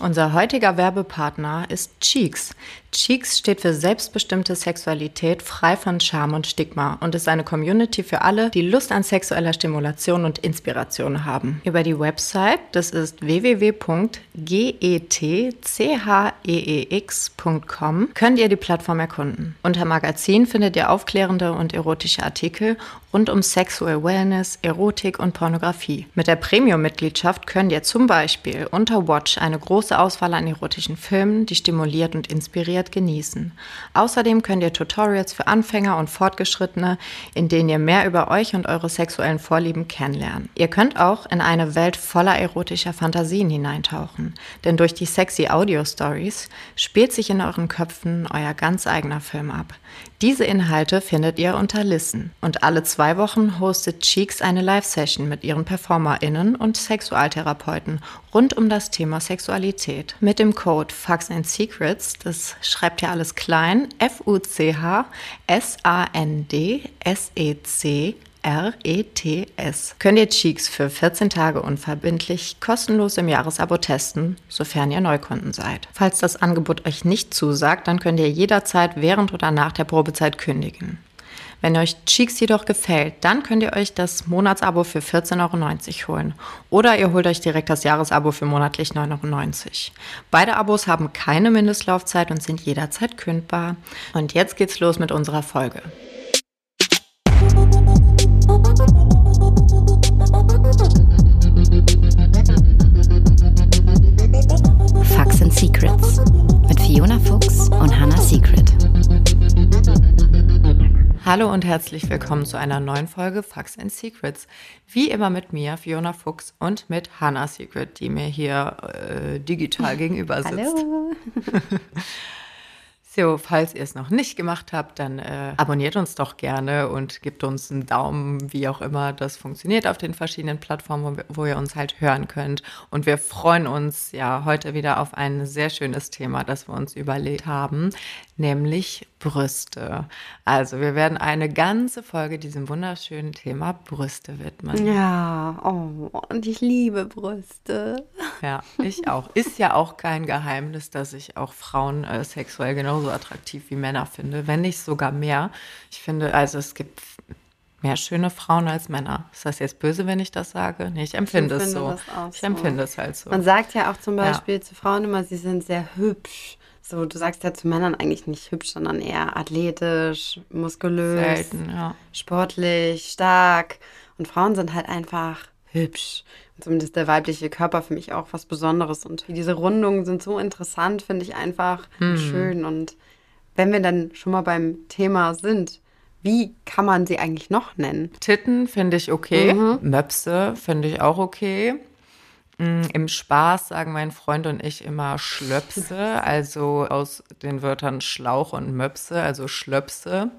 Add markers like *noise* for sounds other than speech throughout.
Unser heutiger Werbepartner ist Cheeks. Cheeks steht für selbstbestimmte Sexualität, frei von Scham und Stigma und ist eine Community für alle, die Lust an sexueller Stimulation und Inspiration haben. Über die Website, das ist www.getcheex.com, könnt ihr die Plattform erkunden. Unter Magazin findet ihr aufklärende und erotische Artikel rund um Sexual Wellness, Erotik und Pornografie. Mit der Premium-Mitgliedschaft könnt ihr zum Beispiel unter Watch eine große Auswahl an erotischen Filmen, die stimuliert und inspiriert genießen. Außerdem könnt ihr Tutorials für Anfänger und Fortgeschrittene, in denen ihr mehr über euch und eure sexuellen Vorlieben kennenlernt. Ihr könnt auch in eine Welt voller erotischer Fantasien hineintauchen, denn durch die sexy Audio-Stories spielt sich in euren Köpfen euer ganz eigener Film ab. Diese Inhalte findet ihr unter Listen und alle zwei Wochen hostet Cheeks eine Live-Session mit ihren PerformerInnen und Sexualtherapeuten rund um das Thema Sexualität. Mit dem Code Fucks and Secrets, das schreibt ihr alles klein, F-U-C-H-S-A-N-D-S-E-C R-E-T-S. Könnt ihr Cheeks für 14 Tage unverbindlich kostenlos im Jahresabo testen, sofern ihr Neukunden seid. Falls das Angebot euch nicht zusagt, dann könnt ihr jederzeit während oder nach der Probezeit kündigen. Wenn euch Cheeks jedoch gefällt, dann könnt ihr euch das Monatsabo für 14,90 Euro holen. Oder ihr holt euch direkt das Jahresabo für monatlich 9,90 Euro. Beide Abos haben keine Mindestlaufzeit und sind jederzeit kündbar. Und jetzt geht's los mit unserer Folge. Facts and Secrets mit Fiona Fuchs und Hannah Secret. Hallo und herzlich willkommen zu einer neuen Folge Facts and Secrets. Wie immer mit mir, Fiona Fuchs, und mit Hannah Secret, die mir hier äh, digital *laughs* gegenüber sitzt. Hallo. *laughs* So, falls ihr es noch nicht gemacht habt, dann äh, abonniert uns doch gerne und gebt uns einen Daumen, wie auch immer das funktioniert auf den verschiedenen Plattformen, wo, wo ihr uns halt hören könnt. Und wir freuen uns ja heute wieder auf ein sehr schönes Thema, das wir uns überlegt haben, nämlich Brüste. Also wir werden eine ganze Folge diesem wunderschönen Thema Brüste widmen. Ja, oh, und ich liebe Brüste. Ja, ich auch. Ist ja auch kein Geheimnis, dass ich auch Frauen äh, sexuell genauso attraktiv wie Männer finde, wenn nicht sogar mehr. Ich finde, also es gibt mehr schöne Frauen als Männer. Ist das jetzt böse, wenn ich das sage? Nee, ich empfinde, Ich es so. empfinde ich so. empfinde es halt so. Man sagt ja auch zum Beispiel zu Frauen immer, sie sind sehr hübsch. So, du sagst ja zu Männern eigentlich nicht hübsch, sondern eher athletisch, muskulös, Selten, ja. sportlich, stark. Und Frauen sind halt einfach hübsch. Und zumindest der weibliche Körper für mich auch was Besonderes. Und diese Rundungen sind so interessant, finde ich einfach Hm. und schön. Und wenn wir dann schon mal beim Thema sind, wie kann man sie eigentlich noch nennen? Titten finde ich okay. Mhm. Möpse finde ich auch okay. Im Spaß sagen mein Freund und ich immer Schlöpse, also aus den Wörtern Schlauch und Möpse, also Schlöpse.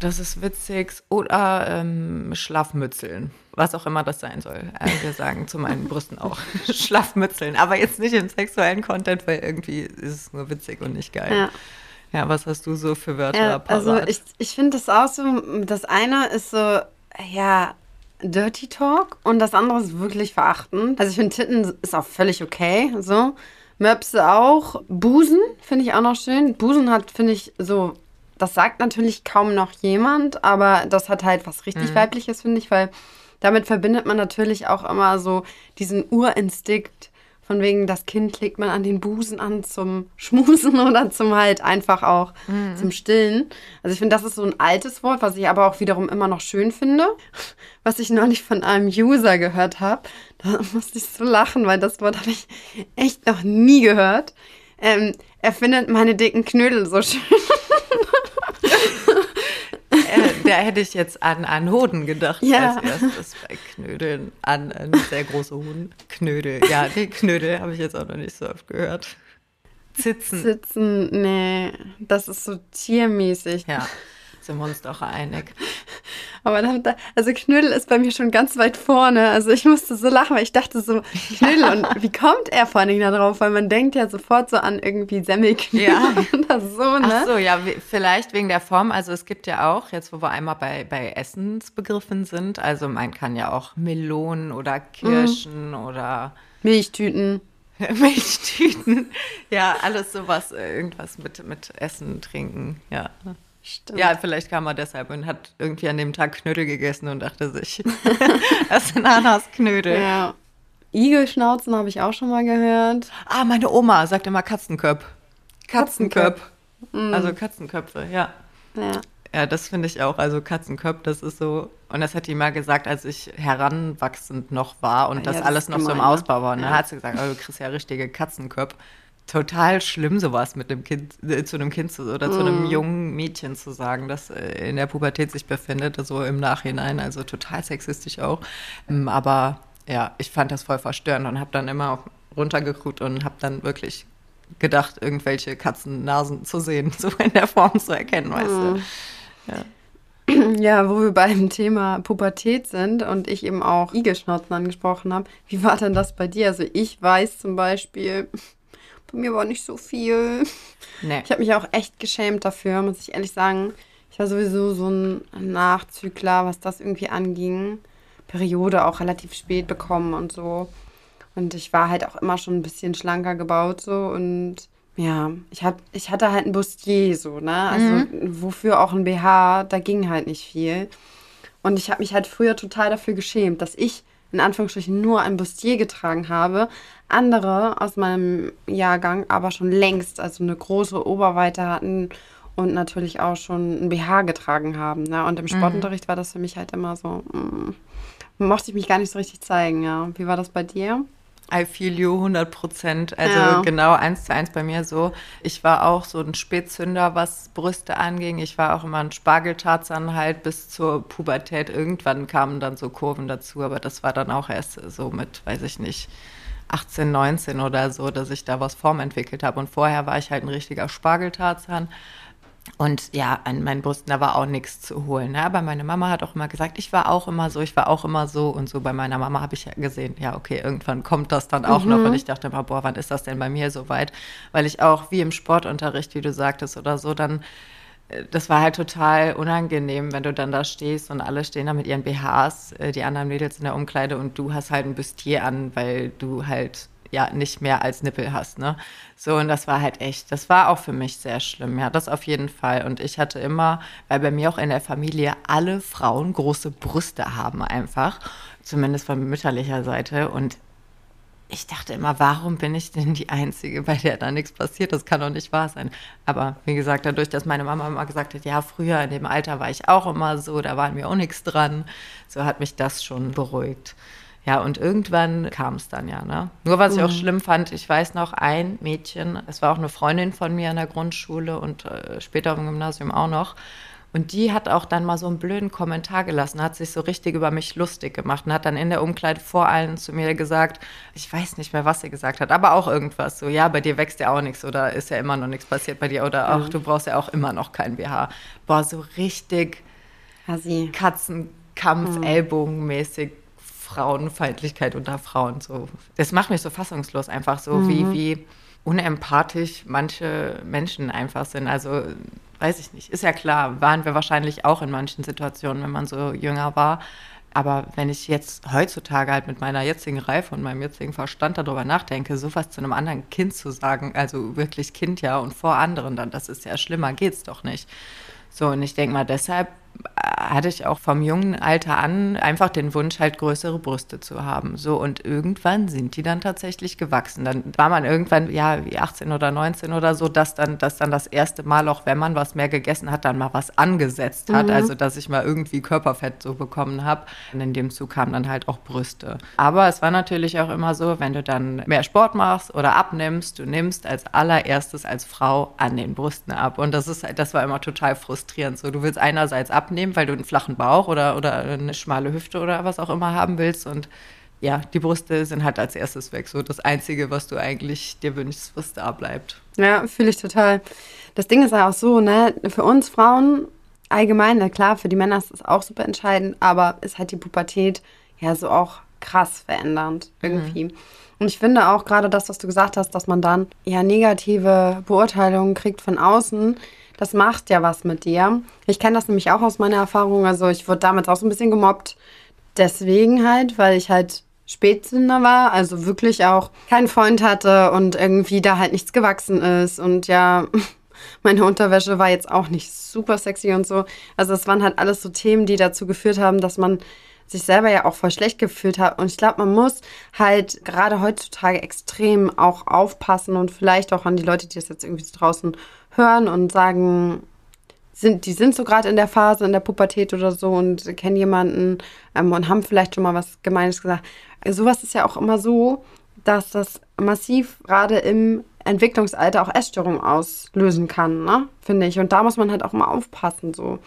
Das ist witzig. Oder ähm, Schlafmützeln, was auch immer das sein soll. Äh, wir sagen zu meinen Brüsten auch *laughs* Schlafmützeln, aber jetzt nicht im sexuellen Content, weil irgendwie ist es nur witzig und nicht geil. Ja. Ja, was hast du so für Wörter Ja, also ich, ich finde das auch so, das eine ist so, ja, Dirty Talk und das andere ist wirklich verachtend. Also ich finde Titten ist auch völlig okay, so. Möpse auch. Busen finde ich auch noch schön. Busen hat, finde ich, so, das sagt natürlich kaum noch jemand, aber das hat halt was richtig Weibliches, finde ich, weil damit verbindet man natürlich auch immer so diesen Urinstinkt von wegen, das Kind legt man an den Busen an zum Schmusen *laughs* oder zum halt einfach auch zum Stillen. Also ich finde, das ist so ein altes Wort, was ich aber auch wiederum immer noch schön finde. *laughs* Was ich neulich von einem User gehört habe, da *laughs* musste ich so lachen, weil das Wort habe ich echt noch nie gehört. Ähm, er findet meine dicken Knödel so schön. Da hätte ich jetzt an, an Hoden gedacht Ja. als erstes bei Knödeln. An, an sehr große Hoden. Knödel. Ja, die Knödel habe ich jetzt auch noch nicht so oft gehört. Zitzen. Sitzen, nee, das ist so tiermäßig. Ja, sind wir uns doch einig. *laughs* Aber da, also Knödel ist bei mir schon ganz weit vorne. Also ich musste so lachen, weil ich dachte so, Knödel, und *laughs* wie kommt er vor allen Dingen da drauf? Weil man denkt ja sofort so an irgendwie Semmelknödel Ja. *laughs* oder so, ne? Ach so, ja, vielleicht wegen der Form. Also es gibt ja auch, jetzt wo wir einmal bei, bei Essensbegriffen sind, also man kann ja auch Melonen oder Kirschen oder Milchtüten. Milchtüten. Ja, alles sowas, äh, irgendwas mit, mit Essen, Trinken, ja. Stimmt. Ja, vielleicht kam er deshalb und hat irgendwie an dem Tag Knödel gegessen und dachte sich, *laughs* *laughs* das sind Ananas-Knödel. Ja. Igelschnauzen habe ich auch schon mal gehört. Ah, meine Oma sagt immer Katzenköp. Katzenköp. Mhm. Also Katzenköpfe, ja. Ja. Ja, das finde ich auch. Also Katzenköp, das ist so. Und das hat die mal gesagt, als ich heranwachsend noch war und ja, das, das alles noch gemein, so im Ausbau war. Und ja. dann hat sie gesagt, oh, du kriegst ja richtige Katzenköp total schlimm, sowas mit dem Kind, äh, zu einem Kind zu, oder mm. zu einem mm. jungen Mädchen zu sagen, das äh, in der Pubertät sich befindet, so also im Nachhinein, also total sexistisch auch. Ähm, aber ja, ich fand das voll verstörend und habe dann immer runtergeguckt und habe dann wirklich gedacht, irgendwelche Katzennasen zu sehen, *laughs* so in der Form zu erkennen, weißt mm. du. Ja. *clears throat* Ja, wo wir beim Thema Pubertät sind und ich eben auch Igelschnauzen angesprochen habe. Wie war denn das bei dir? Also ich weiß zum Beispiel, bei mir war nicht so viel. Nee. Ich habe mich auch echt geschämt dafür, muss ich ehrlich sagen. Ich war sowieso so ein Nachzügler, was das irgendwie anging. Periode auch relativ spät bekommen und so. Und ich war halt auch immer schon ein bisschen schlanker gebaut so und ja, ich, hab, ich hatte halt ein Bustier so, ne? Also mhm. wofür auch ein BH, da ging halt nicht viel. Und ich habe mich halt früher total dafür geschämt, dass ich in Anführungsstrichen nur ein Bustier getragen habe. Andere aus meinem Jahrgang aber schon längst, also eine große Oberweite hatten und natürlich auch schon ein BH getragen haben. Ne? Und im mhm. Sportunterricht mhm. war das für mich halt immer so, mh, mm, mochte ich mich gar nicht so richtig zeigen. Ja. Wie war das bei dir? I feel you 100 Prozent. Also ja. genau eins zu eins bei mir so. Ich war auch so ein Spätzünder, was Brüste anging. Ich war auch immer ein Spargeltarzan halt bis zur Pubertät. Irgendwann kamen dann so Kurven dazu, aber das war dann auch erst so mit, weiß ich nicht, 18, 19 oder so, dass ich da was Form entwickelt habe. Und vorher war ich halt ein richtiger Spargeltarzan. Und ja, an meinen Brüsten, da war auch nichts zu holen. Ne? Aber meine Mama hat auch immer gesagt, ich war auch immer so, ich war auch immer so. Und so bei meiner Mama habe ich ja gesehen, ja, okay, irgendwann kommt das dann auch mhm. noch. Und ich dachte immer, boah, wann ist das denn bei mir so weit? Weil ich auch wie im Sportunterricht, wie du sagtest oder so, dann äh, das war halt total unangenehm, wenn du dann da stehst und alle stehen da mit ihren BHs, äh, die anderen Mädels in der Umkleide und du hast halt ein Bustier an, weil du halt ja nicht mehr als Nippel hast, ne? So, und das war halt echt, das war auch für mich sehr schlimm, ja, das auf jeden Fall. Und ich hatte immer, weil bei mir auch in der Familie alle Frauen große Brüste haben einfach, zumindest von mütterlicher Seite. Und ich dachte immer, warum bin ich denn die Einzige, bei der da nichts passiert? Das kann doch nicht wahr sein. Aber wie gesagt, dadurch, dass meine Mama immer gesagt hat, ja, früher in dem Alter war ich auch immer so, da war mir auch nichts dran, so hat mich das schon beruhigt. Ja, und irgendwann kam es dann ja. Ne? Nur was ich auch mhm. schlimm fand, ich weiß noch, ein Mädchen, es war auch eine Freundin von mir in der Grundschule und äh, später im Gymnasium auch noch. Und die hat auch dann mal so einen blöden Kommentar gelassen, hat sich so richtig über mich lustig gemacht und hat dann in der Umkleide vor allen zu mir gesagt, ich weiß nicht mehr, was sie gesagt hat, aber auch irgendwas. So, ja, bei dir wächst ja auch nichts oder ist ja immer noch nichts passiert bei dir oder auch, mhm. du brauchst ja auch immer noch kein BH. Boah, so richtig Katzenkampf, mhm. Ellbogenmäßig Frauenfeindlichkeit unter Frauen. So. Das macht mich so fassungslos, einfach so, mhm. wie, wie unempathisch manche Menschen einfach sind. Also weiß ich nicht. Ist ja klar, waren wir wahrscheinlich auch in manchen Situationen, wenn man so jünger war. Aber wenn ich jetzt heutzutage halt mit meiner jetzigen Reife und meinem jetzigen Verstand darüber nachdenke, sowas zu einem anderen Kind zu sagen, also wirklich Kind ja und vor anderen dann, das ist ja schlimmer, geht's doch nicht. So, und ich denke mal, deshalb hatte ich auch vom jungen Alter an einfach den Wunsch, halt größere Brüste zu haben. So und irgendwann sind die dann tatsächlich gewachsen. Dann war man irgendwann, ja, wie 18 oder 19 oder so, dass dann, dass dann das erste Mal, auch wenn man was mehr gegessen hat, dann mal was angesetzt hat. Mhm. Also, dass ich mal irgendwie Körperfett so bekommen habe. Und in dem Zug kamen dann halt auch Brüste. Aber es war natürlich auch immer so, wenn du dann mehr Sport machst oder abnimmst, du nimmst als allererstes als Frau an den Brüsten ab. Und das ist, das war immer total frustrierend. So, du willst einerseits abnehmen, abnehmen, weil du einen flachen Bauch oder, oder eine schmale Hüfte oder was auch immer haben willst. Und ja, die Brüste sind halt als erstes weg. So das Einzige, was du eigentlich dir wünschst, was da bleibt. Ja, fühle ich total. Das Ding ist ja auch so, ne, für uns Frauen allgemein, na klar, für die Männer ist es auch super entscheidend, aber ist halt die Pubertät ja so auch krass verändernd irgendwie. Mhm. Und ich finde auch gerade das, was du gesagt hast, dass man dann ja negative Beurteilungen kriegt von außen, das macht ja was mit dir. Ich kenne das nämlich auch aus meiner Erfahrung. Also ich wurde damals auch so ein bisschen gemobbt. Deswegen halt, weil ich halt Spätzünder war, also wirklich auch keinen Freund hatte und irgendwie da halt nichts gewachsen ist und ja, *laughs* meine Unterwäsche war jetzt auch nicht super sexy und so. Also es waren halt alles so Themen, die dazu geführt haben, dass man sich selber ja auch voll schlecht gefühlt hat. Und ich glaube, man muss halt gerade heutzutage extrem auch aufpassen und vielleicht auch an die Leute, die das jetzt irgendwie draußen hören und sagen, sind, die sind so gerade in der Phase, in der Pubertät oder so und kennen jemanden ähm, und haben vielleicht schon mal was Gemeines gesagt. Also sowas ist ja auch immer so, dass das massiv gerade im Entwicklungsalter auch Essstörungen auslösen kann, ne? finde ich. Und da muss man halt auch mal aufpassen, so.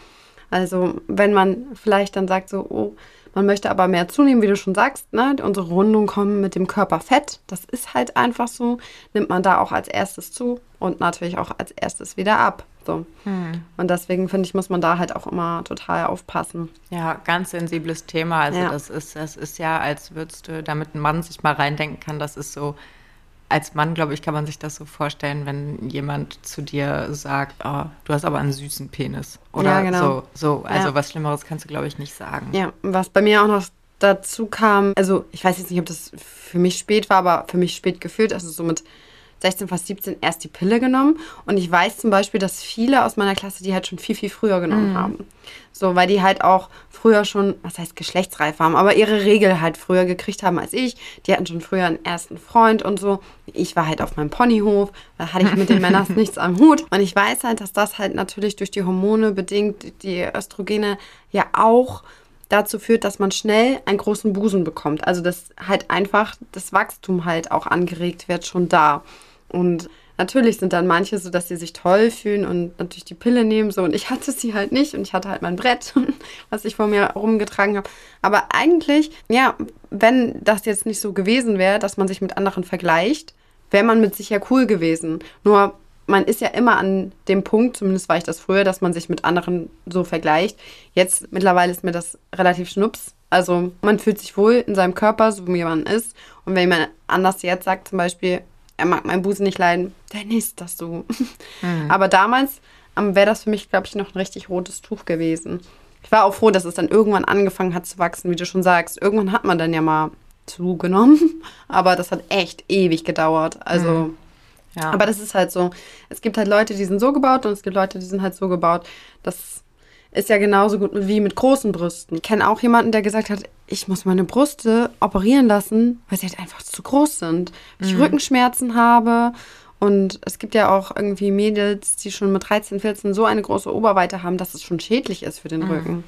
Also, wenn man vielleicht dann sagt, so, oh, man möchte aber mehr zunehmen, wie du schon sagst, ne? Unsere Rundungen kommen mit dem Körperfett. Das ist halt einfach so. Nimmt man da auch als erstes zu und natürlich auch als erstes wieder ab. So. Hm. Und deswegen finde ich, muss man da halt auch immer total aufpassen. Ja, ganz sensibles Thema. Also ja. das ist, das ist ja, als würdest du, damit ein Mann sich mal reindenken kann, das ist so, als Mann, glaube ich, kann man sich das so vorstellen, wenn jemand zu dir sagt, oh, du hast aber einen süßen Penis. Oder ja, genau. so, so. Also ja. was Schlimmeres kannst du, glaube ich, nicht sagen. Ja, was bei mir auch noch dazu kam, also ich weiß jetzt nicht, ob das für mich spät war, aber für mich spät gefühlt, also so mit 16, fast 17 erst die Pille genommen. Und ich weiß zum Beispiel, dass viele aus meiner Klasse die halt schon viel, viel früher genommen mhm. haben. So, weil die halt auch früher schon, was heißt geschlechtsreif haben, aber ihre Regel halt früher gekriegt haben als ich. Die hatten schon früher einen ersten Freund und so. Ich war halt auf meinem Ponyhof, da hatte ich mit den Männern *laughs* nichts am Hut. Und ich weiß halt, dass das halt natürlich durch die Hormone bedingt, die Östrogene ja auch dazu führt, dass man schnell einen großen Busen bekommt. Also dass halt einfach das Wachstum halt auch angeregt wird, schon da. Und natürlich sind dann manche so, dass sie sich toll fühlen und natürlich die Pille nehmen so. Und ich hatte sie halt nicht und ich hatte halt mein Brett, *laughs* was ich vor mir rumgetragen habe. Aber eigentlich, ja, wenn das jetzt nicht so gewesen wäre, dass man sich mit anderen vergleicht, wäre man mit sich ja cool gewesen. Nur man ist ja immer an dem Punkt, zumindest war ich das früher, dass man sich mit anderen so vergleicht. Jetzt mittlerweile ist mir das relativ schnups. Also man fühlt sich wohl in seinem Körper, so wie man ist. Und wenn jemand anders jetzt sagt, zum Beispiel, er mag meinen Busen nicht leiden, dann ist das so. Mhm. Aber damals ähm, wäre das für mich, glaube ich, noch ein richtig rotes Tuch gewesen. Ich war auch froh, dass es dann irgendwann angefangen hat zu wachsen, wie du schon sagst. Irgendwann hat man dann ja mal zugenommen, *laughs* aber das hat echt ewig gedauert. Also, mhm. ja. aber das ist halt so. Es gibt halt Leute, die sind so gebaut und es gibt Leute, die sind halt so gebaut, dass ist ja genauso gut wie mit großen Brüsten. Ich kenne auch jemanden, der gesagt hat, ich muss meine Brüste operieren lassen, weil sie halt einfach zu groß sind. Weil ich mhm. Rückenschmerzen habe. Und es gibt ja auch irgendwie Mädels, die schon mit 13, 14 so eine große Oberweite haben, dass es schon schädlich ist für den mhm. Rücken.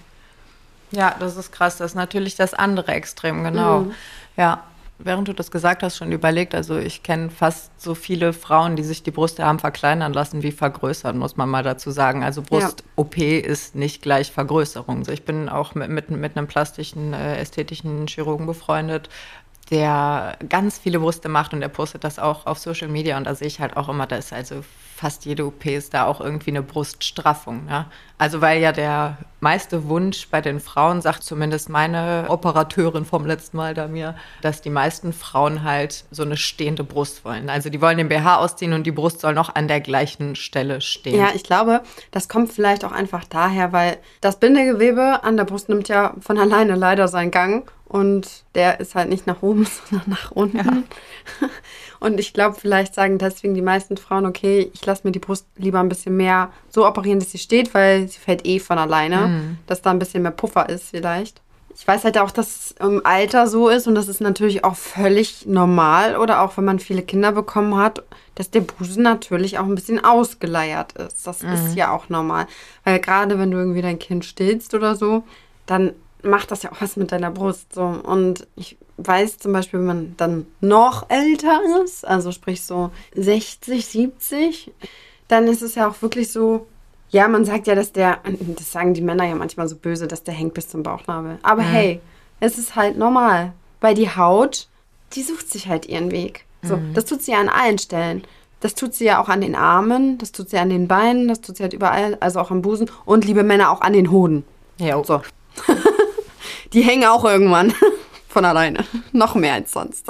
Ja, das ist krass. Das ist natürlich das andere Extrem, genau. Mhm. Ja während du das gesagt hast, schon überlegt. Also ich kenne fast so viele Frauen, die sich die Brüste haben verkleinern lassen wie vergrößern, muss man mal dazu sagen. Also Brust-OP ja. ist nicht gleich Vergrößerung. Also ich bin auch mit, mit, mit einem plastischen, äh, ästhetischen Chirurgen befreundet, der ganz viele Brüste macht und der postet das auch auf Social Media und da sehe ich halt auch immer, da ist also fast jede OP ist da auch irgendwie eine Bruststraffung. Ne? Also weil ja der meiste Wunsch bei den Frauen, sagt zumindest meine Operateurin vom letzten Mal da mir, dass die meisten Frauen halt so eine stehende Brust wollen. Also die wollen den BH ausziehen und die Brust soll noch an der gleichen Stelle stehen. Ja, ich glaube, das kommt vielleicht auch einfach daher, weil das Bindegewebe an der Brust nimmt ja von alleine leider seinen Gang und der ist halt nicht nach oben, *laughs* sondern nach unten. Ja. *laughs* Und ich glaube, vielleicht sagen deswegen die meisten Frauen, okay, ich lasse mir die Brust lieber ein bisschen mehr so operieren, dass sie steht, weil sie fällt eh von alleine, mhm. dass da ein bisschen mehr Puffer ist vielleicht. Ich weiß halt auch, dass es im Alter so ist und das ist natürlich auch völlig normal oder auch wenn man viele Kinder bekommen hat, dass der Busen natürlich auch ein bisschen ausgeleiert ist. Das mhm. ist ja auch normal. Weil gerade wenn du irgendwie dein Kind stillst oder so, dann macht das ja auch was mit deiner Brust. So. Und ich weiß zum Beispiel, wenn man dann noch älter ist, also sprich so 60, 70, dann ist es ja auch wirklich so, ja, man sagt ja, dass der, das sagen die Männer ja manchmal so böse, dass der hängt bis zum Bauchnabel. Aber mhm. hey, es ist halt normal, weil die Haut, die sucht sich halt ihren Weg. So, mhm. das tut sie ja an allen Stellen. Das tut sie ja auch an den Armen, das tut sie an den Beinen, das tut sie halt überall, also auch am Busen und liebe Männer auch an den Hoden. Ja. So. *laughs* die hängen auch irgendwann *laughs* von alleine. Noch mehr als sonst.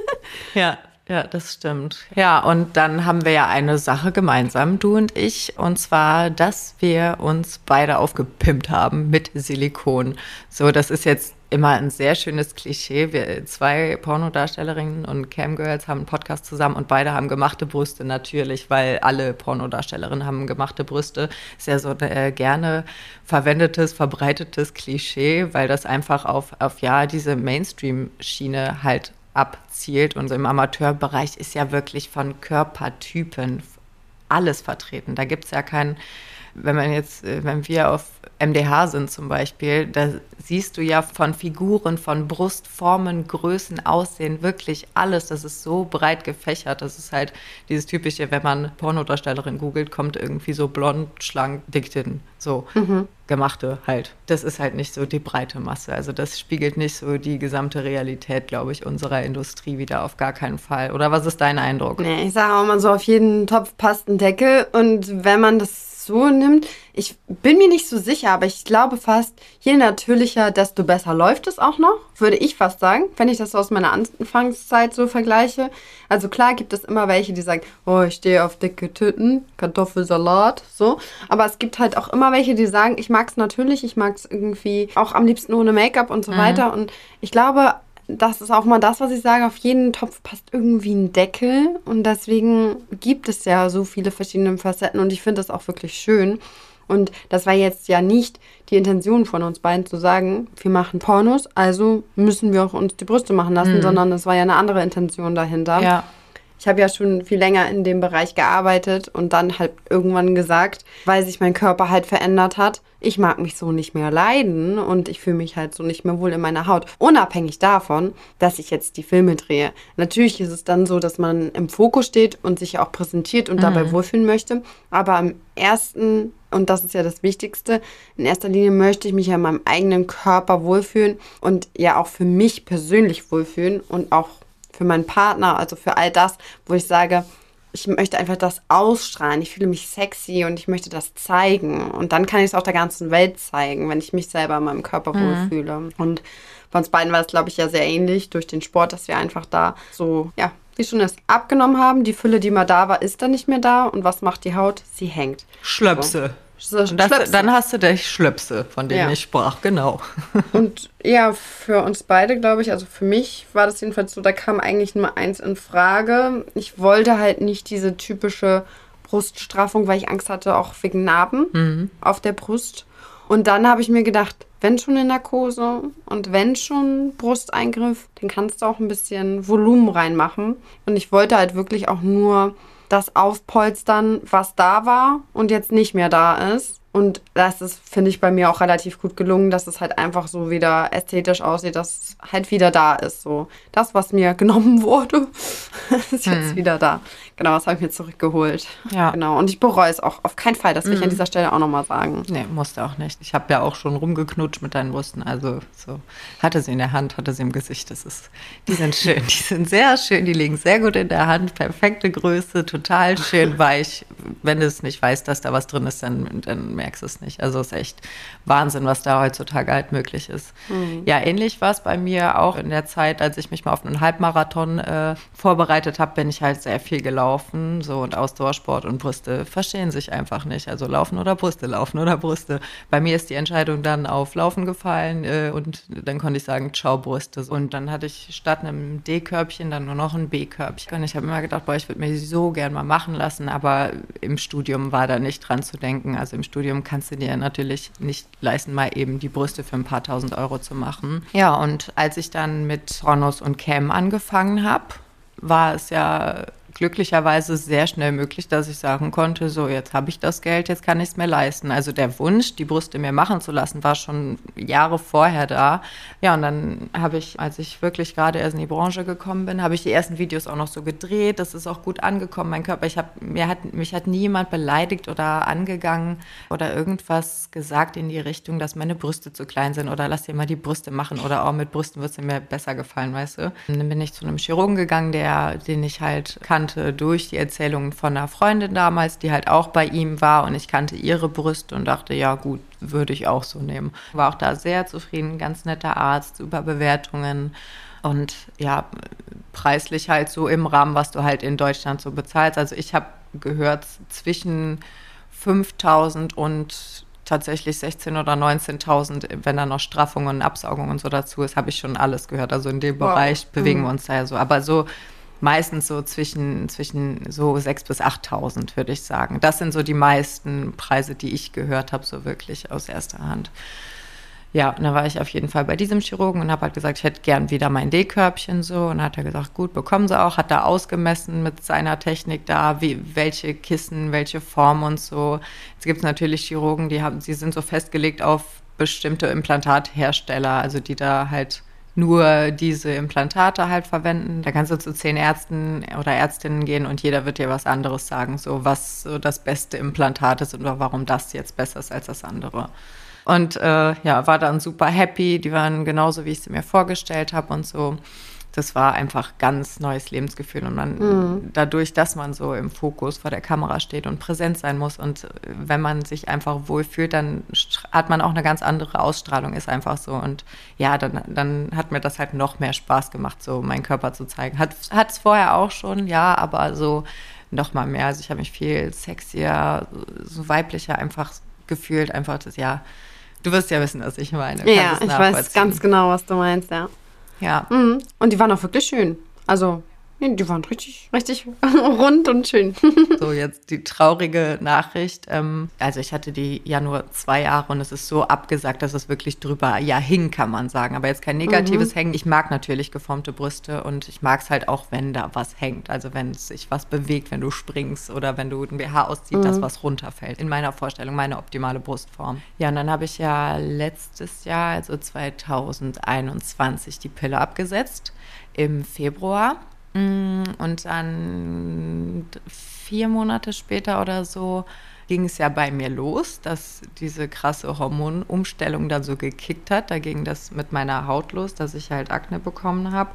*laughs* ja. Ja, das stimmt. Ja, und dann haben wir ja eine Sache gemeinsam, du und ich, und zwar, dass wir uns beide aufgepimpt haben mit Silikon. So, das ist jetzt immer ein sehr schönes Klischee. Wir zwei Pornodarstellerinnen und Camgirls haben einen Podcast zusammen und beide haben gemachte Brüste natürlich, weil alle Pornodarstellerinnen haben gemachte Brüste. Ist ja so ein äh, gerne verwendetes, verbreitetes Klischee, weil das einfach auf, auf ja diese Mainstream-Schiene halt abzielt. Und so im Amateurbereich ist ja wirklich von Körpertypen alles vertreten. Da gibt es ja keinen wenn man jetzt, äh, wenn wir auf MDH sind zum Beispiel, da siehst du ja von Figuren, von Brustformen, Größen, Aussehen, wirklich alles. Das ist so breit gefächert. Das ist halt dieses typische, wenn man Pornodarstellerin googelt, kommt irgendwie so blond, schlank, dick hin. So mhm. gemachte halt. Das ist halt nicht so die breite Masse. Also das spiegelt nicht so die gesamte Realität, glaube ich, unserer Industrie wieder auf gar keinen Fall. Oder was ist dein Eindruck? Nee, ich sage auch mal so, auf jeden Topf passt ein Deckel. Und wenn man das so nimmt. Ich bin mir nicht so sicher, aber ich glaube fast, je natürlicher, desto besser läuft es auch noch, würde ich fast sagen, wenn ich das aus meiner Anfangszeit so vergleiche. Also klar gibt es immer welche, die sagen, oh, ich stehe auf dicke Tüten, Kartoffelsalat, so. Aber es gibt halt auch immer welche, die sagen, ich mag es natürlich, ich mag es irgendwie auch am liebsten ohne Make-up und so mhm. weiter. Und ich glaube, das ist auch mal das, was ich sage. Auf jeden Topf passt irgendwie ein Deckel. Und deswegen gibt es ja so viele verschiedene Facetten. Und ich finde das auch wirklich schön. Und das war jetzt ja nicht die Intention von uns beiden zu sagen, wir machen Pornos, also müssen wir auch uns die Brüste machen lassen, mhm. sondern das war ja eine andere Intention dahinter. Ja ich habe ja schon viel länger in dem Bereich gearbeitet und dann halt irgendwann gesagt, weil sich mein Körper halt verändert hat, ich mag mich so nicht mehr leiden und ich fühle mich halt so nicht mehr wohl in meiner Haut. Unabhängig davon, dass ich jetzt die Filme drehe. Natürlich ist es dann so, dass man im Fokus steht und sich auch präsentiert und mhm. dabei wohlfühlen möchte. Aber am ersten, und das ist ja das Wichtigste, in erster Linie möchte ich mich ja in meinem eigenen Körper wohlfühlen und ja auch für mich persönlich wohlfühlen und auch für meinen Partner, also für all das, wo ich sage, ich möchte einfach das ausstrahlen. Ich fühle mich sexy und ich möchte das zeigen. Und dann kann ich es auch der ganzen Welt zeigen, wenn ich mich selber in meinem Körper mhm. wohlfühle. Und bei uns beiden war es, glaube ich, ja sehr ähnlich durch den Sport, dass wir einfach da so, ja, wie schon es abgenommen haben. Die Fülle, die mal da war, ist dann nicht mehr da. Und was macht die Haut? Sie hängt. Schlöpse. So. So, das, dann hast du dich Schlöpse, von denen ja. ich sprach, genau. *laughs* Und ja, für uns beide, glaube ich, also für mich war das jedenfalls so, da kam eigentlich nur eins in Frage. Ich wollte halt nicht diese typische Bruststraffung, weil ich Angst hatte, auch wegen Narben mhm. auf der Brust. Und dann habe ich mir gedacht, wenn schon in Narkose und wenn schon Brusteingriff, dann kannst du auch ein bisschen Volumen reinmachen. Und ich wollte halt wirklich auch nur das aufpolstern, was da war und jetzt nicht mehr da ist. Und das ist, finde ich, bei mir auch relativ gut gelungen, dass es halt einfach so wieder ästhetisch aussieht, dass es halt wieder da ist. So, das, was mir *laughs* genommen wurde, *laughs* ist jetzt hm. wieder da. Genau, das habe ich mir zurückgeholt. Ja. Genau. Und ich bereue es auch auf keinen Fall. Das will ich an mhm. dieser Stelle auch nochmal sagen. Nee, musste auch nicht. Ich habe ja auch schon rumgeknutscht mit deinen Brüsten. Also so hatte sie in der Hand, hatte sie im Gesicht. Das ist, die sind schön. Die sind sehr schön. Die liegen sehr gut in der Hand. Perfekte Größe, total schön weich. Wenn du es nicht weißt, dass da was drin ist, dann, dann merkst du es nicht. Also es ist echt Wahnsinn, was da heutzutage halt möglich ist. Mhm. Ja, ähnlich war es bei mir auch in der Zeit, als ich mich mal auf einen Halbmarathon äh, vorbereitet habe, bin ich halt sehr viel gelaufen Laufen, so und Ausdauersport und Brüste verstehen sich einfach nicht. Also Laufen oder Brüste, Laufen oder Brüste. Bei mir ist die Entscheidung dann auf Laufen gefallen äh, und dann konnte ich sagen, ciao Brüste. Und dann hatte ich statt einem D-Körbchen dann nur noch ein B-Körbchen. Und ich habe immer gedacht, boah, ich würde mir so gern mal machen lassen, aber im Studium war da nicht dran zu denken. Also im Studium kannst du dir natürlich nicht leisten, mal eben die Brüste für ein paar tausend Euro zu machen. Ja, und als ich dann mit Pornos und Cam angefangen habe, war es ja glücklicherweise sehr schnell möglich, dass ich sagen konnte, so jetzt habe ich das Geld, jetzt kann ich es mir leisten. Also der Wunsch, die Brüste mir machen zu lassen, war schon Jahre vorher da. Ja, und dann habe ich, als ich wirklich gerade erst in die Branche gekommen bin, habe ich die ersten Videos auch noch so gedreht. Das ist auch gut angekommen, mein Körper. Ich habe, mir hat, mich hat niemand beleidigt oder angegangen oder irgendwas gesagt in die Richtung, dass meine Brüste zu klein sind oder lass dir mal die Brüste machen oder auch mit Brüsten wird es mir besser gefallen, weißt du. Und dann bin ich zu einem Chirurgen gegangen, der, den ich halt kannte kannte durch die Erzählungen von einer Freundin damals, die halt auch bei ihm war und ich kannte ihre Brüste und dachte, ja gut, würde ich auch so nehmen. War auch da sehr zufrieden, ganz netter Arzt, super Bewertungen und ja, preislich halt so im Rahmen, was du halt in Deutschland so bezahlst. Also ich habe gehört zwischen 5000 und tatsächlich 16.000 oder 19.000, wenn da noch Straffungen und Absaugungen und so dazu ist, habe ich schon alles gehört. Also in dem wow. Bereich bewegen mhm. wir uns da ja so. Aber so meistens so zwischen, zwischen so 6.000 bis 8.000, würde ich sagen. Das sind so die meisten Preise, die ich gehört habe, so wirklich aus erster Hand. Ja, und dann war ich auf jeden Fall bei diesem Chirurgen und habe halt gesagt, ich hätte gern wieder mein D-Körbchen so. Und hat er gesagt, gut, bekommen Sie auch. Hat da ausgemessen mit seiner Technik da, wie, welche Kissen, welche Form und so. Jetzt gibt es natürlich Chirurgen, die haben, sie sind so festgelegt auf bestimmte Implantathersteller, also die da halt nur diese Implantate halt verwenden. Da kannst du zu zehn Ärzten oder Ärztinnen gehen und jeder wird dir was anderes sagen, so was so das beste Implantat ist oder warum das jetzt besser ist als das andere. Und äh, ja, war dann super happy. Die waren genauso, wie ich sie mir vorgestellt habe und so. Das war einfach ganz neues Lebensgefühl. Und man, mhm. dadurch, dass man so im Fokus vor der Kamera steht und präsent sein muss und äh, wenn man sich einfach wohlfühlt, dann hat man auch eine ganz andere Ausstrahlung, ist einfach so. Und ja, dann, dann hat mir das halt noch mehr Spaß gemacht, so meinen Körper zu zeigen. Hat es vorher auch schon, ja, aber so noch mal mehr. Also ich habe mich viel sexier, so weiblicher einfach gefühlt, einfach das, ja, Du wirst ja wissen, was ich meine. ja, ich weiß ganz genau, was du meinst, ja. Ja. Mhm. Und die waren auch wirklich schön. Also die waren richtig, richtig *laughs* rund und schön. *laughs* so, jetzt die traurige Nachricht. Ähm, also ich hatte die ja nur zwei Jahre und es ist so abgesagt, dass es wirklich drüber ja hing, kann man sagen. Aber jetzt kein negatives mhm. Hängen. Ich mag natürlich geformte Brüste und ich mag es halt auch, wenn da was hängt. Also wenn sich was bewegt, wenn du springst oder wenn du ein BH auszieht, mhm. dass was runterfällt. In meiner Vorstellung, meine optimale Brustform. Ja, und dann habe ich ja letztes Jahr, also 2021, die Pille abgesetzt im Februar. Mm, und dann vier Monate später oder so ging es ja bei mir los, dass diese krasse Hormonumstellung dann so gekickt hat. Da ging das mit meiner Haut los, dass ich halt Akne bekommen habe.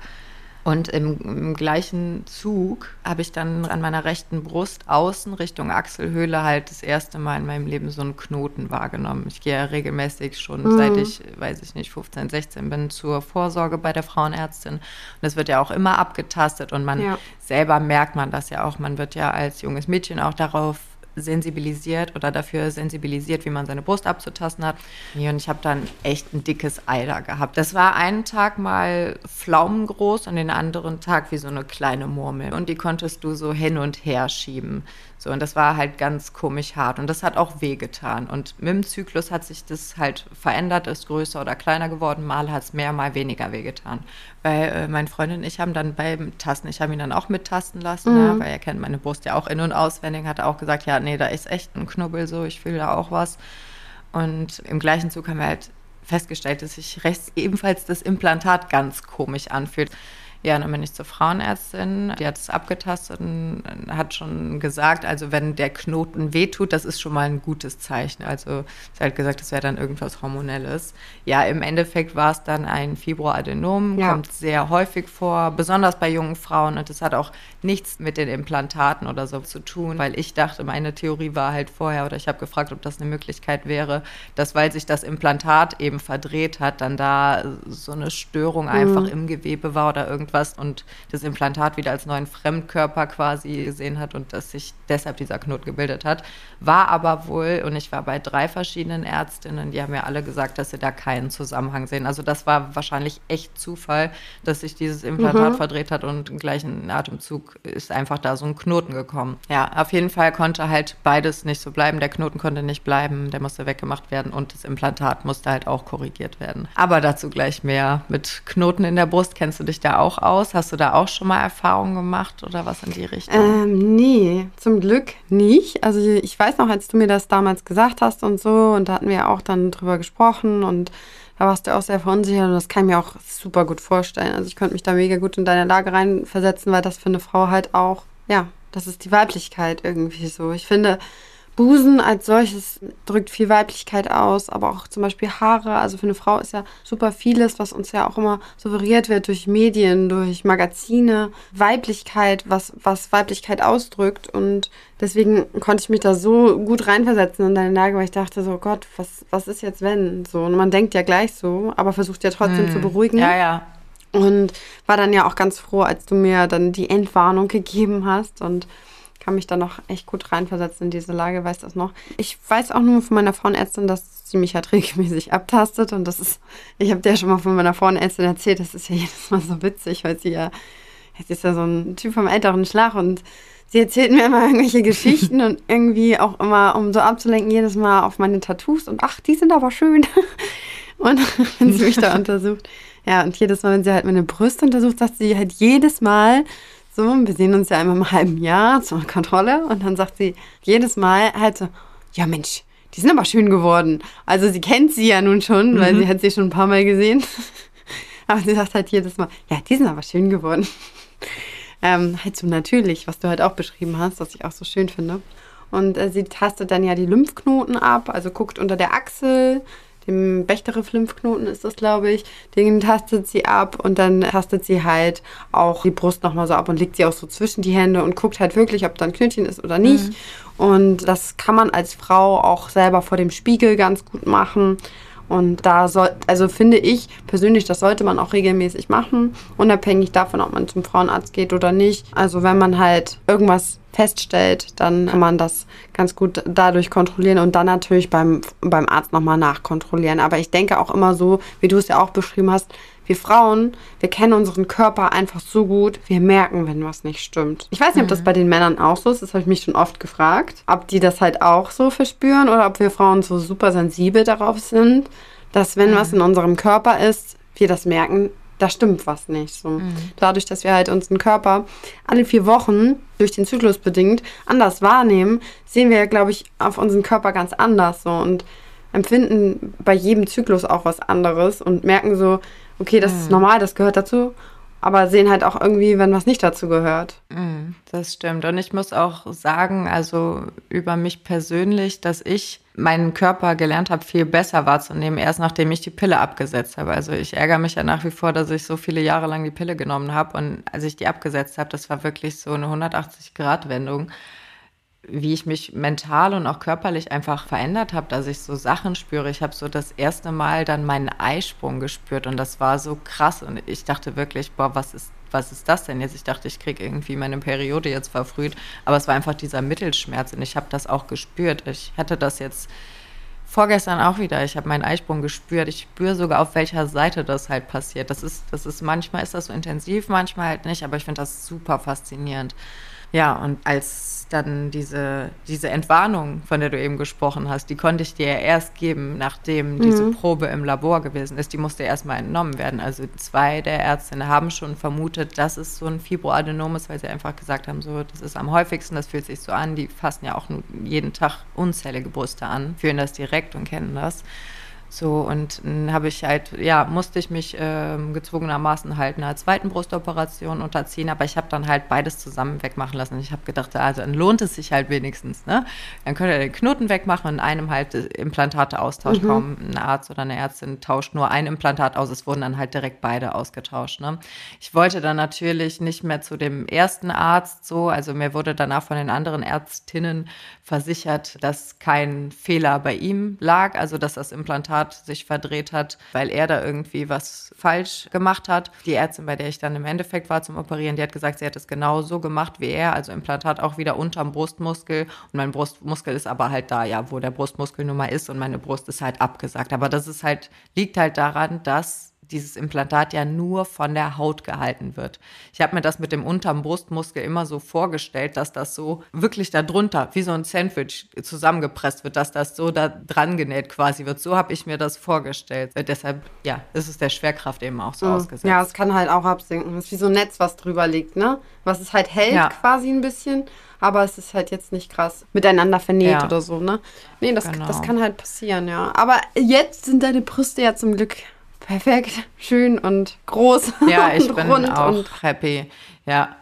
Und im, im gleichen Zug habe ich dann an meiner rechten Brust außen Richtung Achselhöhle halt das erste Mal in meinem Leben so einen Knoten wahrgenommen. Ich gehe ja regelmäßig schon, mhm. seit ich, weiß ich nicht, 15, 16 bin, zur Vorsorge bei der Frauenärztin. Und das wird ja auch immer abgetastet und man ja. selber merkt man das ja auch. Man wird ja als junges Mädchen auch darauf sensibilisiert oder dafür sensibilisiert, wie man seine Brust abzutasten hat. Und ich habe dann echt ein dickes Ei da gehabt. Das war einen Tag mal pflaumengroß und den anderen Tag wie so eine kleine Murmel. Und die konntest du so hin und her schieben. So, und das war halt ganz komisch hart. Und das hat auch wehgetan. Und mit dem Zyklus hat sich das halt verändert, ist größer oder kleiner geworden. Mal hat es mehr, mal weniger wehgetan. Weil äh, meine Freundin und ich haben dann beim Tasten, ich habe ihn dann auch mittasten lassen, mhm. ja, weil er kennt meine Brust ja auch in- und auswendig, hat auch gesagt, ja, nee, da ist echt ein Knubbel so, ich fühle da auch was. Und im gleichen Zug haben wir halt festgestellt, dass sich rechts ebenfalls das Implantat ganz komisch anfühlt. Ja, dann bin ich zur Frauenärztin, die hat es abgetastet und hat schon gesagt, also wenn der Knoten wehtut, das ist schon mal ein gutes Zeichen. Also sie hat gesagt, das wäre dann irgendwas Hormonelles. Ja, im Endeffekt war es dann ein Fibroadenom, ja. kommt sehr häufig vor, besonders bei jungen Frauen und das hat auch nichts mit den Implantaten oder so zu tun, weil ich dachte, meine Theorie war halt vorher oder ich habe gefragt, ob das eine Möglichkeit wäre, dass weil sich das Implantat eben verdreht hat, dann da so eine Störung einfach mhm. im Gewebe war oder irgendwas irgendwas und das Implantat wieder als neuen Fremdkörper quasi gesehen hat und dass sich deshalb dieser Knoten gebildet hat. War aber wohl, und ich war bei drei verschiedenen Ärztinnen, die haben mir alle gesagt, dass sie da keinen Zusammenhang sehen. Also das war wahrscheinlich echt Zufall, dass sich dieses Implantat mhm. verdreht hat und im gleichen Atemzug ist einfach da so ein Knoten gekommen. Ja, auf jeden Fall konnte halt beides nicht so bleiben. Der Knoten konnte nicht bleiben, der musste weggemacht werden und das Implantat musste halt auch korrigiert werden. Aber dazu gleich mehr. Mit Knoten in der Brust kennst du dich da auch aus? Hast du da auch schon mal Erfahrungen gemacht oder was in die Richtung? Ähm, nee, zum Glück nicht. Also ich weiß noch, als du mir das damals gesagt hast und so, und da hatten wir auch dann drüber gesprochen und da warst du auch sehr verunsichert und das kann ich mir auch super gut vorstellen. Also ich könnte mich da mega gut in deine Lage reinversetzen, weil das für eine Frau halt auch, ja, das ist die Weiblichkeit irgendwie so. Ich finde, Busen als solches drückt viel Weiblichkeit aus, aber auch zum Beispiel Haare. Also für eine Frau ist ja super vieles, was uns ja auch immer suggeriert wird durch Medien, durch Magazine. Weiblichkeit, was, was Weiblichkeit ausdrückt. Und deswegen konnte ich mich da so gut reinversetzen in deine Lage, weil ich dachte so, Gott, was, was ist jetzt wenn? So, und man denkt ja gleich so, aber versucht ja trotzdem hm. zu beruhigen. Ja, ja. Und war dann ja auch ganz froh, als du mir dann die Entwarnung gegeben hast und kann mich da noch echt gut reinversetzen in diese Lage, weiß das noch. Ich weiß auch nur von meiner Frauenärztin, dass sie mich halt *laughs* regelmäßig abtastet und das ist, ich habe dir ja schon mal von meiner Frauenärztin erzählt, das ist ja *laughs* jedes Mal so witzig, weil sie ja, jetzt ist ja so ein Typ vom älteren Schlag und sie erzählt mir immer *laughs* irgendwelche Geschichten und irgendwie auch immer, um so abzulenken, jedes Mal auf meine Tattoos und ach, die sind aber schön. Und wenn sie mich da untersucht. Ja, und jedes Mal, wenn sie halt meine Brüste untersucht, sagt sie halt jedes Mal, so, wir sehen uns ja einmal im halben Jahr zur Kontrolle und dann sagt sie jedes Mal halt so, ja Mensch, die sind aber schön geworden. Also sie kennt sie ja nun schon, mhm. weil sie hat sie schon ein paar Mal gesehen. *laughs* aber sie sagt halt jedes Mal, ja, die sind aber schön geworden. *laughs* Ähm, halt so natürlich, was du halt auch beschrieben hast, was ich auch so schön finde. Und äh, sie tastet dann ja die Lymphknoten ab, also guckt unter der Achsel, dem Bechterew-Lymphknoten ist das, glaube ich. Den tastet sie ab und dann tastet sie halt auch die Brust nochmal so ab und legt sie auch so zwischen die Hände und guckt halt wirklich, ob da ein Knötchen ist oder nicht. Mhm. Und das kann man als Frau auch selber vor dem Spiegel ganz gut machen. Und da soll, also finde ich persönlich, das sollte man auch regelmäßig machen, unabhängig davon, ob man zum Frauenarzt geht oder nicht. Also wenn man halt irgendwas feststellt, dann kann man das ganz gut dadurch kontrollieren und dann natürlich beim, beim Arzt nochmal nachkontrollieren. Aber ich denke auch immer so, wie du es ja auch beschrieben hast, wir Frauen, wir kennen unseren Körper einfach so gut, wir merken, wenn was nicht stimmt. Ich weiß nicht, ob das mhm. bei den Männern auch so ist, das habe ich mich schon oft gefragt, ob die das halt auch so verspüren oder ob wir Frauen so super sensibel darauf sind, dass wenn mhm. was in unserem Körper ist, wir das merken, da stimmt was nicht. So. Mhm. Dadurch, dass wir halt unseren Körper alle vier Wochen durch den Zyklus bedingt anders wahrnehmen, sehen wir ja, glaube ich, auf unseren Körper ganz anders so und empfinden bei jedem Zyklus auch was anderes und merken so, okay, das mhm. ist normal, das gehört dazu aber sehen halt auch irgendwie, wenn was nicht dazu gehört. Mhm, das stimmt. Und ich muss auch sagen, also über mich persönlich, dass ich meinen Körper gelernt habe, viel besser wahrzunehmen, erst nachdem ich die Pille abgesetzt habe. Also ich ärgere mich ja nach wie vor, dass ich so viele Jahre lang die Pille genommen habe. Und als ich die abgesetzt habe, das war wirklich so eine 180-Grad-Wendung wie ich mich mental und auch körperlich einfach verändert habe, dass ich so Sachen spüre. Ich habe so das erste Mal dann meinen Eisprung gespürt und das war so krass und ich dachte wirklich, boah, was ist was ist das denn jetzt? Ich dachte, ich kriege irgendwie meine Periode jetzt verfrüht, aber es war einfach dieser Mittelschmerz und ich habe das auch gespürt. Ich hatte das jetzt vorgestern auch wieder. Ich habe meinen Eisprung gespürt. Ich spüre sogar, auf welcher Seite das halt passiert. Das ist, das ist manchmal ist das so intensiv, manchmal halt nicht, aber ich finde das super faszinierend. Ja, und als dann diese, diese Entwarnung, von der du eben gesprochen hast, die konnte ich dir ja erst geben, nachdem mhm. diese Probe im Labor gewesen ist. Die musste erstmal entnommen werden. Also zwei der Ärztinnen haben schon vermutet, dass es so ein Fibroadenom ist, weil sie einfach gesagt haben, so, das ist am häufigsten, das fühlt sich so an. Die fassen ja auch jeden Tag unzählige Brüste an, fühlen das direkt und kennen das. So, und dann habe ich halt, ja, musste ich mich äh, gezwungenermaßen halt einer zweiten Brustoperation unterziehen, aber ich habe dann halt beides zusammen wegmachen lassen. Ich habe gedacht, also dann lohnt es sich halt wenigstens, ne? Dann könnt ihr den Knoten wegmachen und einem halt Implantate austauschen. Mhm. Kaum ein Arzt oder eine Ärztin tauscht nur ein Implantat aus. Es wurden dann halt direkt beide ausgetauscht, ne? Ich wollte dann natürlich nicht mehr zu dem ersten Arzt so, also mir wurde danach von den anderen Ärztinnen versichert, dass kein Fehler bei ihm lag, also dass das Implantat sich verdreht hat, weil er da irgendwie was falsch gemacht hat. Die Ärztin, bei der ich dann im Endeffekt war zum Operieren, die hat gesagt, sie hat es genau so gemacht wie er, also Implantat auch wieder unterm Brustmuskel und mein Brustmuskel ist aber halt da, ja, wo der Brustmuskel nun mal ist und meine Brust ist halt abgesagt. Aber das ist halt, liegt halt daran, dass dieses Implantat ja nur von der Haut gehalten wird. Ich habe mir das mit dem unteren Brustmuskel immer so vorgestellt, dass das so wirklich da drunter, wie so ein Sandwich zusammengepresst wird, dass das so da dran genäht quasi wird. So habe ich mir das vorgestellt. Äh, deshalb, ja, ist es der Schwerkraft eben auch so mhm. ausgesetzt. Ja, es kann halt auch absinken. Es ist wie so ein Netz, was drüber liegt, ne? Was es halt hält ja. quasi ein bisschen aber es ist halt jetzt nicht krass miteinander vernäht ja. oder so, ne? Nee, das, genau. das kann halt passieren, ja. Aber jetzt sind deine Brüste ja zum Glück perfekt, schön und groß. Ja, *laughs* ich bin auch happy. Ja,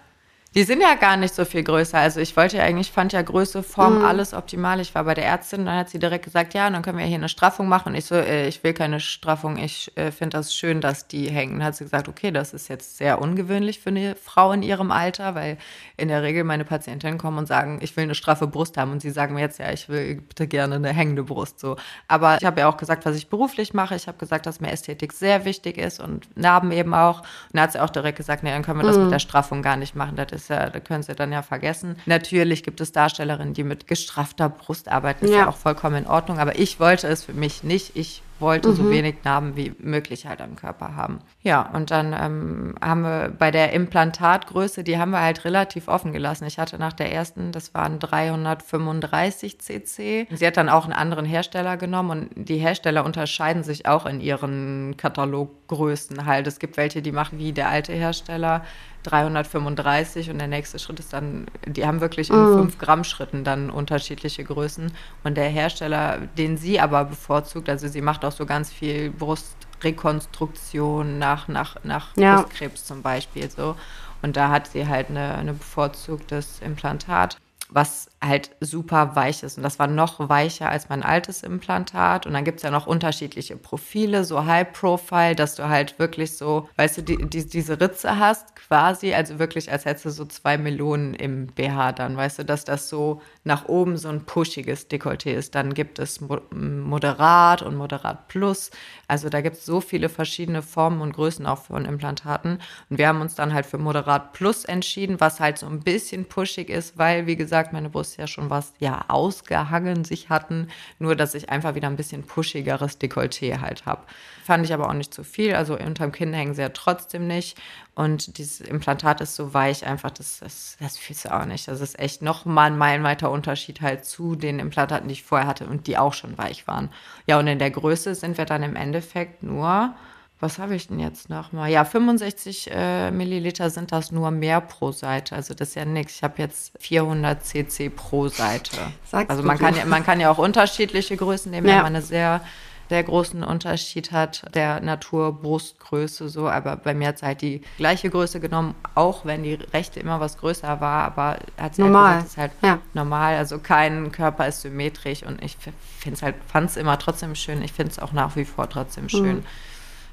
die sind ja gar nicht so viel größer. Also ich wollte ja eigentlich, fand ja Größe, Form, mhm. alles optimal. Ich war bei der Ärztin, dann hat sie direkt gesagt, ja, dann können wir hier eine Straffung machen. Und ich so, äh, ich will keine Straffung, ich äh, finde das schön, dass die hängen. Dann hat sie gesagt, okay, das ist jetzt sehr ungewöhnlich für eine Frau in ihrem Alter, weil in der Regel meine Patientinnen kommen und sagen, ich will eine straffe Brust haben. Und sie sagen mir jetzt, ja, ich will bitte gerne eine hängende Brust. So. Aber ich habe ja auch gesagt, was ich beruflich mache. Ich habe gesagt, dass mir Ästhetik sehr wichtig ist und Narben eben auch. Und dann hat sie auch direkt gesagt, nee, dann können wir das mhm. mit der Straffung gar nicht machen. Das ist ja, da können sie dann ja vergessen. Natürlich gibt es Darstellerinnen, die mit gestraffter Brust arbeiten, ist Ja. ja auch vollkommen in Ordnung, aber ich wollte es für mich nicht. Ich wollte so wenig Narben wie möglich halt am Körper haben. Ja, und dann ähm, haben wir bei der Implantatgröße, die haben wir halt relativ offen gelassen. Ich hatte nach der ersten, das waren 335 cc. Sie hat dann auch einen anderen Hersteller genommen und die Hersteller unterscheiden sich auch in ihren Kataloggrößen halt. Es gibt welche, die machen wie der alte Hersteller 335 und der nächste Schritt ist dann, die haben wirklich in 5 Gramm Schritten dann unterschiedliche Größen. Und der Hersteller, den sie aber bevorzugt, also sie macht auch so ganz viel Brustrekonstruktion nach, nach, nach Ja. Brustkrebs zum Beispiel so. Und da hat sie halt eine, eine bevorzugtes Implantat, was halt super weich ist. Und das war noch weicher als mein altes Implantat. Und dann gibt es ja noch unterschiedliche Profile, so High Profile, dass du halt wirklich so, weißt du, die, die, diese Ritze hast quasi, also wirklich, als hättest du so zwei Melonen im BH dann, weißt du, dass das so nach oben so ein pushiges Dekolleté ist. Dann gibt es Mo Moderat und Moderat Plus. Also da gibt es so viele verschiedene Formen und Größen auch von Implantaten. Und wir haben uns dann halt für Moderat Plus entschieden, was halt so ein bisschen pushig ist, weil, wie gesagt, meine Brust ja schon was ja ausgehangen sich hatten. Nur, dass ich einfach wieder ein bisschen pushigeres Dekolleté halt habe. Fand ich aber auch nicht zu viel. Also unterm Kinn hängen sie ja trotzdem nicht. Und dieses Implantat ist so weich, einfach, das, das, das fühlst du auch nicht. Das ist echt nochmal ein meilenweiter Unterschied halt zu den Implantaten, die ich vorher hatte und die auch schon weich waren. Ja, und in der Größe sind wir dann im Endeffekt nur, was habe ich denn jetzt nochmal? Ja, 65 äh, Milliliter sind das nur mehr pro Seite. Also das ist ja nichts. Ich habe jetzt 400 cc pro Seite. Sagst also man kann, ja, man kann ja auch unterschiedliche Größen nehmen, Ja. wenn man eine sehr sehr großen Unterschied hat der Naturbrustgröße so, aber bei mir hat sie halt die gleiche Größe genommen, auch wenn die rechte immer was größer war, aber hat sie Normal. halt gesagt, es ist halt Ja. normal, also kein Körper ist symmetrisch und ich finde es halt, fand es immer trotzdem schön, ich finde es auch nach wie vor trotzdem schön. Mhm.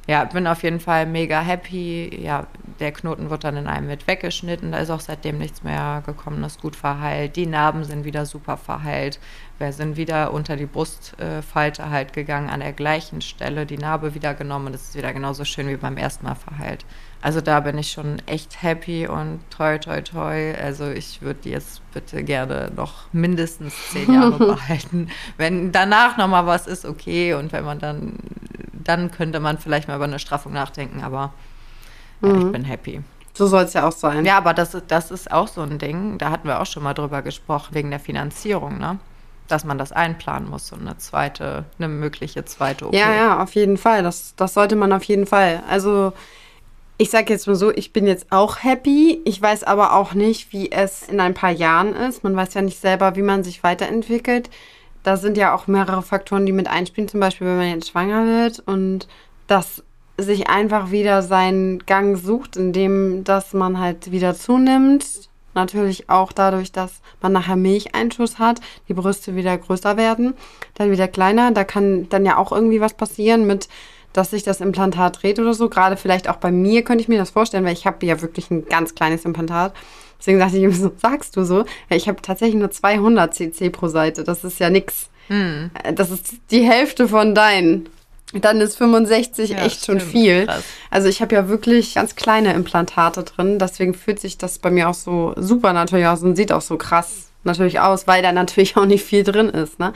Ja, bin auf jeden Fall mega happy. Ja, der Knoten wird dann in einem mit weggeschnitten. Da ist auch seitdem nichts mehr gekommen. Das ist gut verheilt. Die Narben sind wieder super verheilt. Wir sind wieder unter die Brustfalte halt gegangen, an der gleichen Stelle die Narbe wieder genommen und es ist wieder genauso schön wie beim ersten Mal verheilt. Also da bin ich schon echt happy und toi, toi, toi. Also ich würde die jetzt bitte gerne noch mindestens zehn Jahre *laughs* behalten. Wenn danach nochmal was ist, okay. Und wenn man dann, dann könnte man vielleicht mal über eine Straffung nachdenken, aber ja, ich bin happy. So soll es ja auch sein. Ja, aber das, ist- das ist auch so ein Ding, da hatten wir auch schon mal drüber gesprochen, wegen der Finanzierung, ne? Dass man das einplanen muss und eine zweite, eine mögliche zweite OP. Ja, ja, auf jeden Fall. Das, das sollte man auf jeden Fall. Also, ich sage jetzt mal so, ich bin jetzt auch happy. Ich weiß aber auch nicht, wie es in ein paar Jahren ist. Man weiß ja nicht selber, wie man sich weiterentwickelt. Da sind ja auch mehrere Faktoren, die mit einspielen. Zum Beispiel, wenn man jetzt schwanger wird und das sich einfach wieder seinen Gang sucht, indem dass man halt wieder zunimmt. Natürlich auch dadurch, dass man nachher Milcheinschuss hat, die Brüste wieder größer werden, dann wieder kleiner. Da kann dann ja auch irgendwie was passieren mit, dass sich das Implantat dreht oder so. Gerade vielleicht auch bei mir könnte ich mir das vorstellen, weil ich habe ja wirklich ein ganz kleines Implantat. Deswegen dachte ich mir so, sagst du so? Ich habe tatsächlich nur 200 cc pro Seite. Das ist ja nix. Hm. Das ist die Hälfte von deinen. Dann ist 65 Ja, echt schon stimmt. viel. Krass. Also ich habe ja wirklich ganz kleine Implantate drin. Deswegen fühlt sich das bei mir auch so super natürlich aus und sieht auch so krass natürlich aus, weil da natürlich auch nicht viel drin ist. Ne?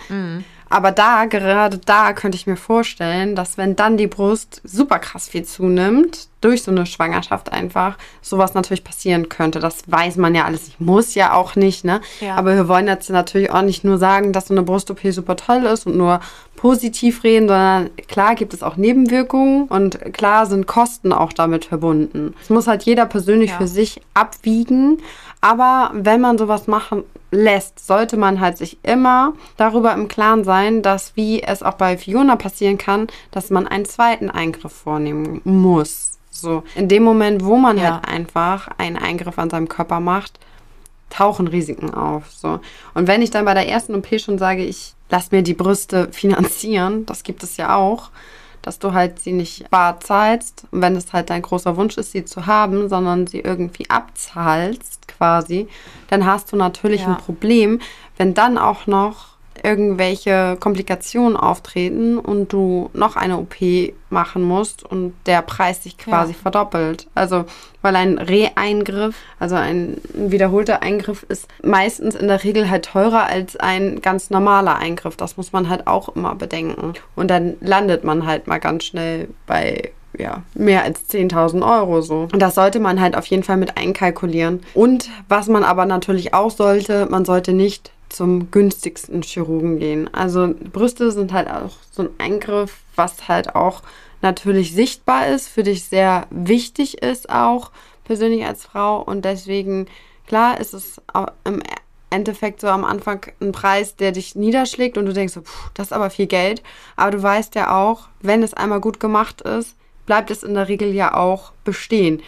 Aber da, gerade da, könnte ich mir vorstellen, dass wenn dann die Brust super krass viel zunimmt, durch so eine Schwangerschaft einfach, sowas natürlich passieren könnte. Das weiß man ja alles nicht. Muss ja auch nicht, ne? Ja. Aber wir wollen jetzt natürlich auch nicht nur sagen, dass so eine Brust-OP super toll ist und nur positiv reden, sondern klar gibt es auch Nebenwirkungen und klar sind Kosten auch damit verbunden. Es muss halt jeder persönlich Ja. für sich abwiegen. Aber wenn man sowas machen lässt, sollte man halt sich immer darüber im Klaren sein, dass wie es auch bei Fiona passieren kann, dass man einen zweiten Eingriff vornehmen muss. So, in dem Moment, wo man Ja. halt einfach einen Eingriff an seinem Körper macht, tauchen Risiken auf. So. Und wenn ich dann bei der ersten OP schon sage, ich lass mir die Brüste *laughs* finanzieren, das gibt es ja auch, dass du halt sie nicht bar zahlst, wenn es halt dein großer Wunsch ist, sie zu haben, sondern sie irgendwie abzahlst quasi, dann hast du natürlich Ja. ein Problem, wenn dann auch noch irgendwelche Komplikationen auftreten und du noch eine OP machen musst und der Preis sich quasi ja. verdoppelt. Also, weil ein Re-Eingriff, also ein wiederholter Eingriff, ist meistens in der Regel halt teurer als ein ganz normaler Eingriff. Das muss man halt auch immer bedenken. Und dann landet man halt mal ganz schnell bei ja, mehr als 10.000 Euro so. Und das sollte man halt auf jeden Fall mit einkalkulieren. Und was man aber natürlich auch sollte, man sollte nicht zum günstigsten Chirurgen gehen. Also Brüste sind halt auch so ein Eingriff, was halt auch natürlich sichtbar ist, für dich sehr wichtig ist auch persönlich als Frau. Und deswegen klar ist es im Endeffekt so am Anfang ein Preis, der dich niederschlägt und du denkst so, pff, das ist aber viel Geld, aber du weißt ja auch, wenn es einmal gut gemacht ist, bleibt es in der Regel ja auch bestehen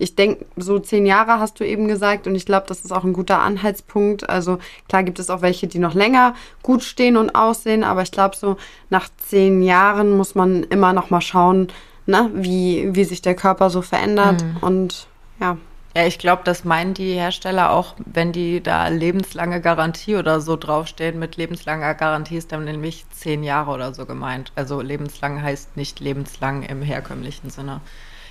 ich denke, so zehn Jahre hast du eben gesagt und ich glaube, das ist auch ein guter Anhaltspunkt. Also klar gibt es auch welche, die noch länger gut stehen und aussehen, aber ich glaube, so nach zehn Jahren muss man immer noch mal schauen, ne, wie, wie sich der Körper so verändert mhm. und ja. Ja, ich glaube, das meinen die Hersteller auch, wenn die da lebenslange Garantie oder so draufstehen. Mit lebenslanger Garantie ist dann nämlich zehn Jahre oder so gemeint. Also lebenslang heißt nicht lebenslang im herkömmlichen Sinne.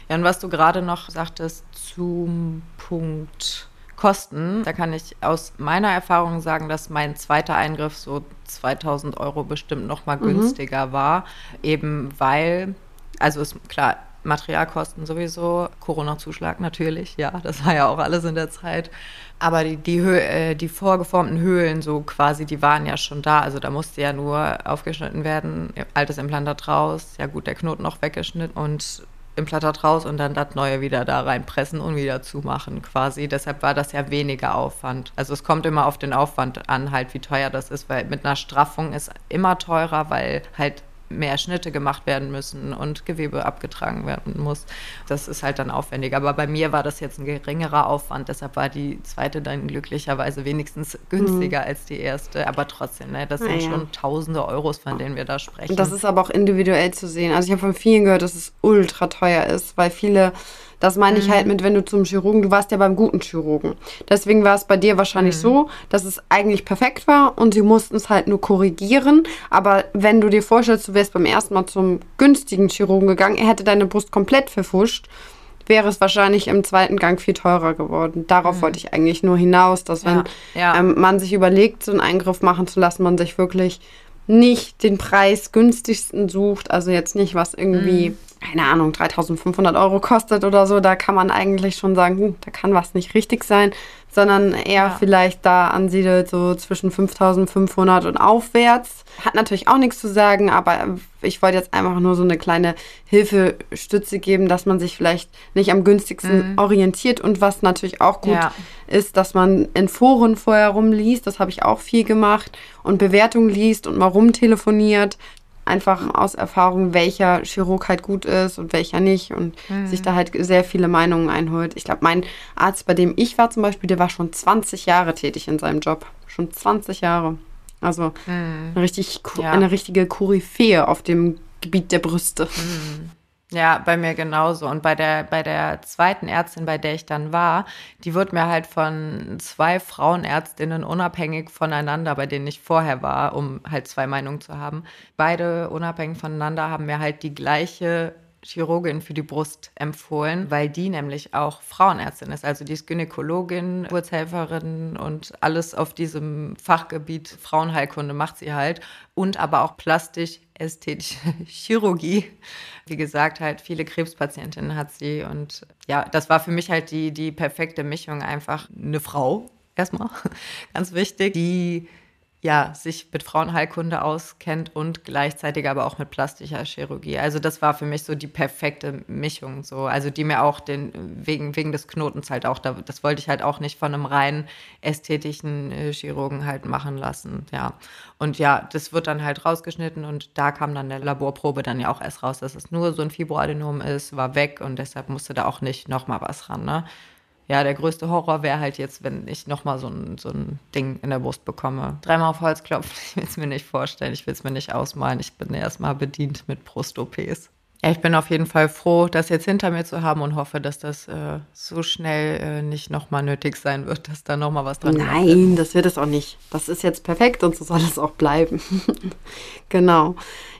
Ja, und was du gerade noch sagtest zum Punkt Kosten, da kann ich aus meiner Erfahrung sagen, dass mein zweiter Eingriff so 2000 Euro bestimmt noch mal mhm. günstiger war, eben weil, also ist klar, Materialkosten sowieso, Corona-Zuschlag natürlich, ja, das war ja auch alles in der Zeit. Aber die, die, Hö äh, die vorgeformten Höhlen, so quasi, die waren ja schon da. Also da musste ja nur aufgeschnitten werden, altes Implantat raus, ja gut, der Knoten noch weggeschnitten und Implantat raus und dann das neue wieder da reinpressen und wieder zumachen quasi. Deshalb war das ja weniger Aufwand. Also es kommt immer auf den Aufwand an, halt wie teuer das ist, weil mit einer Straffung ist immer teurer, weil halt mehr Schnitte gemacht werden müssen und Gewebe abgetragen werden muss. Das ist halt dann aufwendig. Aber bei mir war das jetzt ein geringerer Aufwand, deshalb war die zweite dann glücklicherweise wenigstens günstiger mhm. als die erste. Aber trotzdem, ne, das sind ja. schon tausende Euros, von denen wir da sprechen. Das ist aber auch individuell zu sehen. Also ich habe von vielen gehört, dass es ultra teuer ist, weil viele das meine ich halt mhm. mit, wenn du zum Chirurgen, du warst ja beim guten Chirurgen. Deswegen war es bei dir wahrscheinlich mhm. so, dass es eigentlich perfekt war und sie mussten es halt nur korrigieren. Aber wenn du dir vorstellst, du wärst beim ersten Mal zum günstigen Chirurgen gegangen, er hätte deine Brust komplett verfuscht, wäre es wahrscheinlich im zweiten Gang viel teurer geworden. Darauf mhm. wollte ich eigentlich nur hinaus, dass wenn ja. Ähm, man sich überlegt, so einen Eingriff machen zu lassen, man sich wirklich nicht den Preis günstigsten sucht, also jetzt nicht was irgendwie mhm keine Ahnung, 3500 Euro kostet oder so, da kann man eigentlich schon sagen, hm, da kann was nicht richtig sein, sondern eher ja. vielleicht da ansiedelt, so zwischen 5500 und aufwärts. Hat natürlich auch nichts zu sagen, aber ich wollte jetzt einfach nur so eine kleine Hilfestütze geben, dass man sich vielleicht nicht am günstigsten mhm. orientiert und was natürlich auch gut ja. ist, dass man in Foren vorher rumliest, das habe ich auch viel gemacht und Bewertungen liest und mal rumtelefoniert, einfach aus Erfahrung, welcher Chirurg halt gut ist und welcher nicht und mhm. sich da halt sehr viele Meinungen einholt. Ich glaube, mein Arzt, bei dem ich war zum Beispiel, der war schon 20 Jahre tätig in seinem Job. Schon 20 Jahre. Also mhm. eine, richtig, ja. eine richtige Koryphäe auf dem Gebiet der Brüste. Mhm. Ja, bei mir genauso. Und bei der, bei der zweiten Ärztin, bei der ich dann war, die wurde mir halt von zwei Frauenärztinnen unabhängig voneinander, bei denen ich vorher war, um halt zwei Meinungen zu haben. Beide unabhängig voneinander haben mir halt die gleiche Chirurgin für die Brust empfohlen, weil die nämlich auch Frauenärztin ist. Also die ist Gynäkologin, Geburtshelferin und alles auf diesem Fachgebiet Frauenheilkunde macht sie halt. Und aber auch plastisch ästhetische *laughs* Chirurgie. Wie gesagt, halt viele Krebspatientinnen hat sie. Und ja, das war für mich halt die, die perfekte Mischung. Einfach eine Frau, erstmal, *laughs* ganz wichtig, die ja, sich mit Frauenheilkunde auskennt und gleichzeitig aber auch mit plastischer Chirurgie. Also das war für mich so die perfekte Mischung, so also die mir auch den wegen wegen des Knotens halt auch das wollte ich halt auch nicht von einem rein ästhetischen äh, Chirurgen halt machen lassen, ja. Und ja, das wird dann halt rausgeschnitten und da kam dann der Laborprobe dann ja auch erst raus, dass es nur so ein Fibroadenom ist, war weg und deshalb musste da auch nicht noch mal was ran, ne? Ja, der größte Horror wäre halt jetzt, wenn ich nochmal so ein, so ein Ding in der Brust bekomme. Dreimal auf Holz klopfen, *laughs* ich will es mir nicht vorstellen, ich will es mir nicht ausmalen. Ich bin erstmal bedient mit Brust-OPs. Ja, ich bin auf jeden Fall froh, das jetzt hinter mir zu haben und hoffe, dass das äh, so schnell äh, nicht nochmal nötig sein wird, dass da nochmal was dran Nein, das wird es auch nicht. Das ist jetzt perfekt und so soll es auch bleiben. *laughs* genau.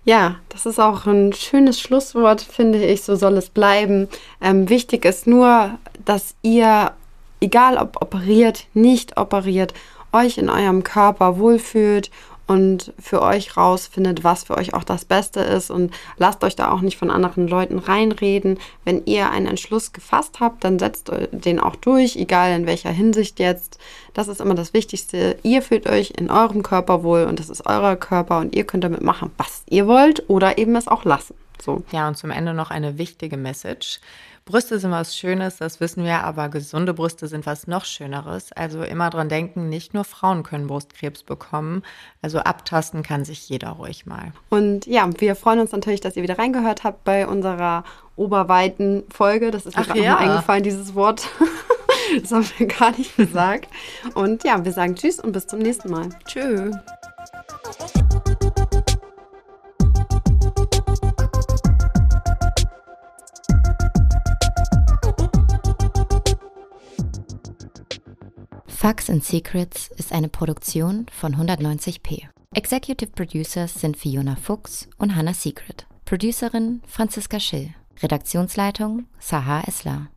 Ja, das ist auch ein schönes Schlusswort, finde ich. So soll es bleiben. Ähm, wichtig ist nur, dass ihr, egal ob operiert, nicht operiert, euch in eurem Körper wohlfühlt und für euch rausfindet, was für euch auch das Beste ist und lasst euch da auch nicht von anderen Leuten reinreden. Wenn ihr einen Entschluss gefasst habt, dann setzt den auch durch, egal in welcher Hinsicht jetzt. Das ist immer das Wichtigste. Ihr fühlt euch in eurem Körper wohl und das ist euer Körper und ihr könnt damit machen, was ihr wollt oder eben es auch lassen. So. Ja, und zum Ende noch eine wichtige Message. Brüste sind was Schönes, das wissen wir, aber gesunde Brüste sind was noch Schöneres. Also immer dran denken, nicht nur Frauen können Brustkrebs bekommen. Also abtasten kann sich jeder ruhig mal. Und ja, wir freuen uns natürlich, dass ihr wieder reingehört habt bei unserer oberweiten Folge. Das ist mir gerade ja. eingefallen, dieses Wort. *laughs* das haben wir gar nicht gesagt. Und ja, wir sagen Tschüss und bis zum nächsten Mal. Tschüss. Facts and Secrets ist eine Produktion von 190p. Executive Producers sind Fiona Fuchs und Hannah Secret. Producerin Franziska Schill. Redaktionsleitung Sahar Eslar.